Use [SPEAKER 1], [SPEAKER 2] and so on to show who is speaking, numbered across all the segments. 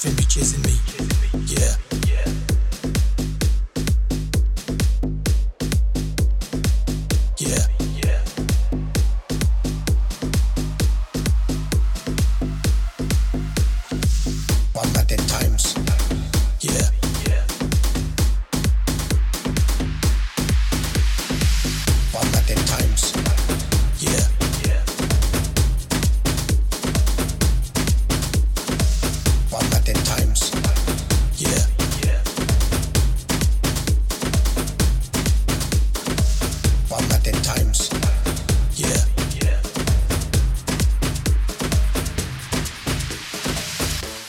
[SPEAKER 1] Feel me chasing me. Yeah.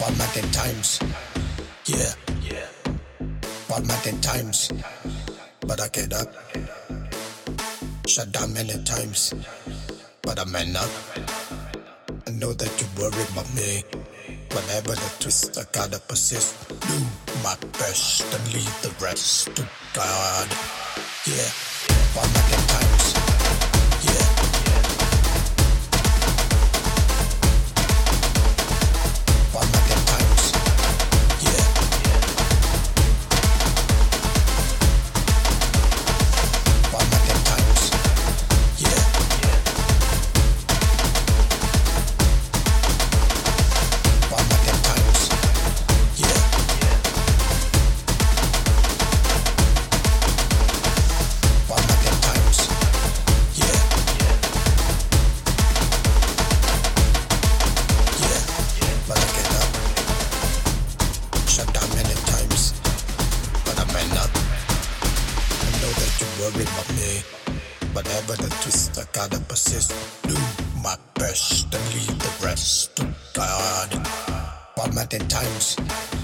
[SPEAKER 1] One at ten times. Yeah. One at ten times. But I get up. Shut down many times. But I man up. I know that you worry about me. Whenever the twist, I gotta persist. Do my best and leave the rest to God. Yeah. One at ten times. Worry about me. Whatever the twist, I gotta persist. Do my best and leave the rest to God. At ten times.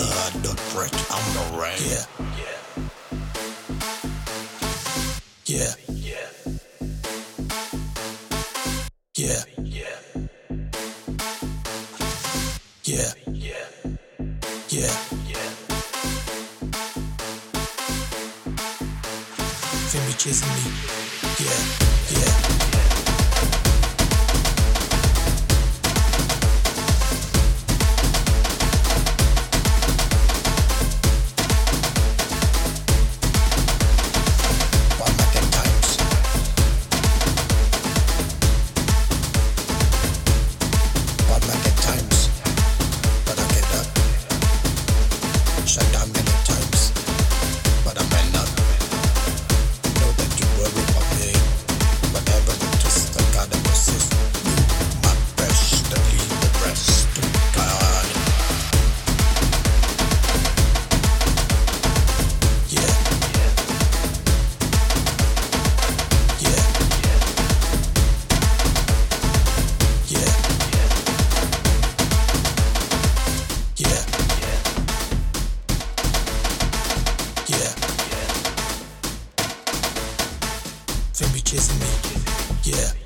[SPEAKER 1] Blood, the breath, I'm the rain. Yeah. Yeah. Yeah. Yeah. Yeah. Yeah. Yeah. Yeah. Feel me chasing me. Yeah. Yeah. Yeah. Me chasing me. Yeah.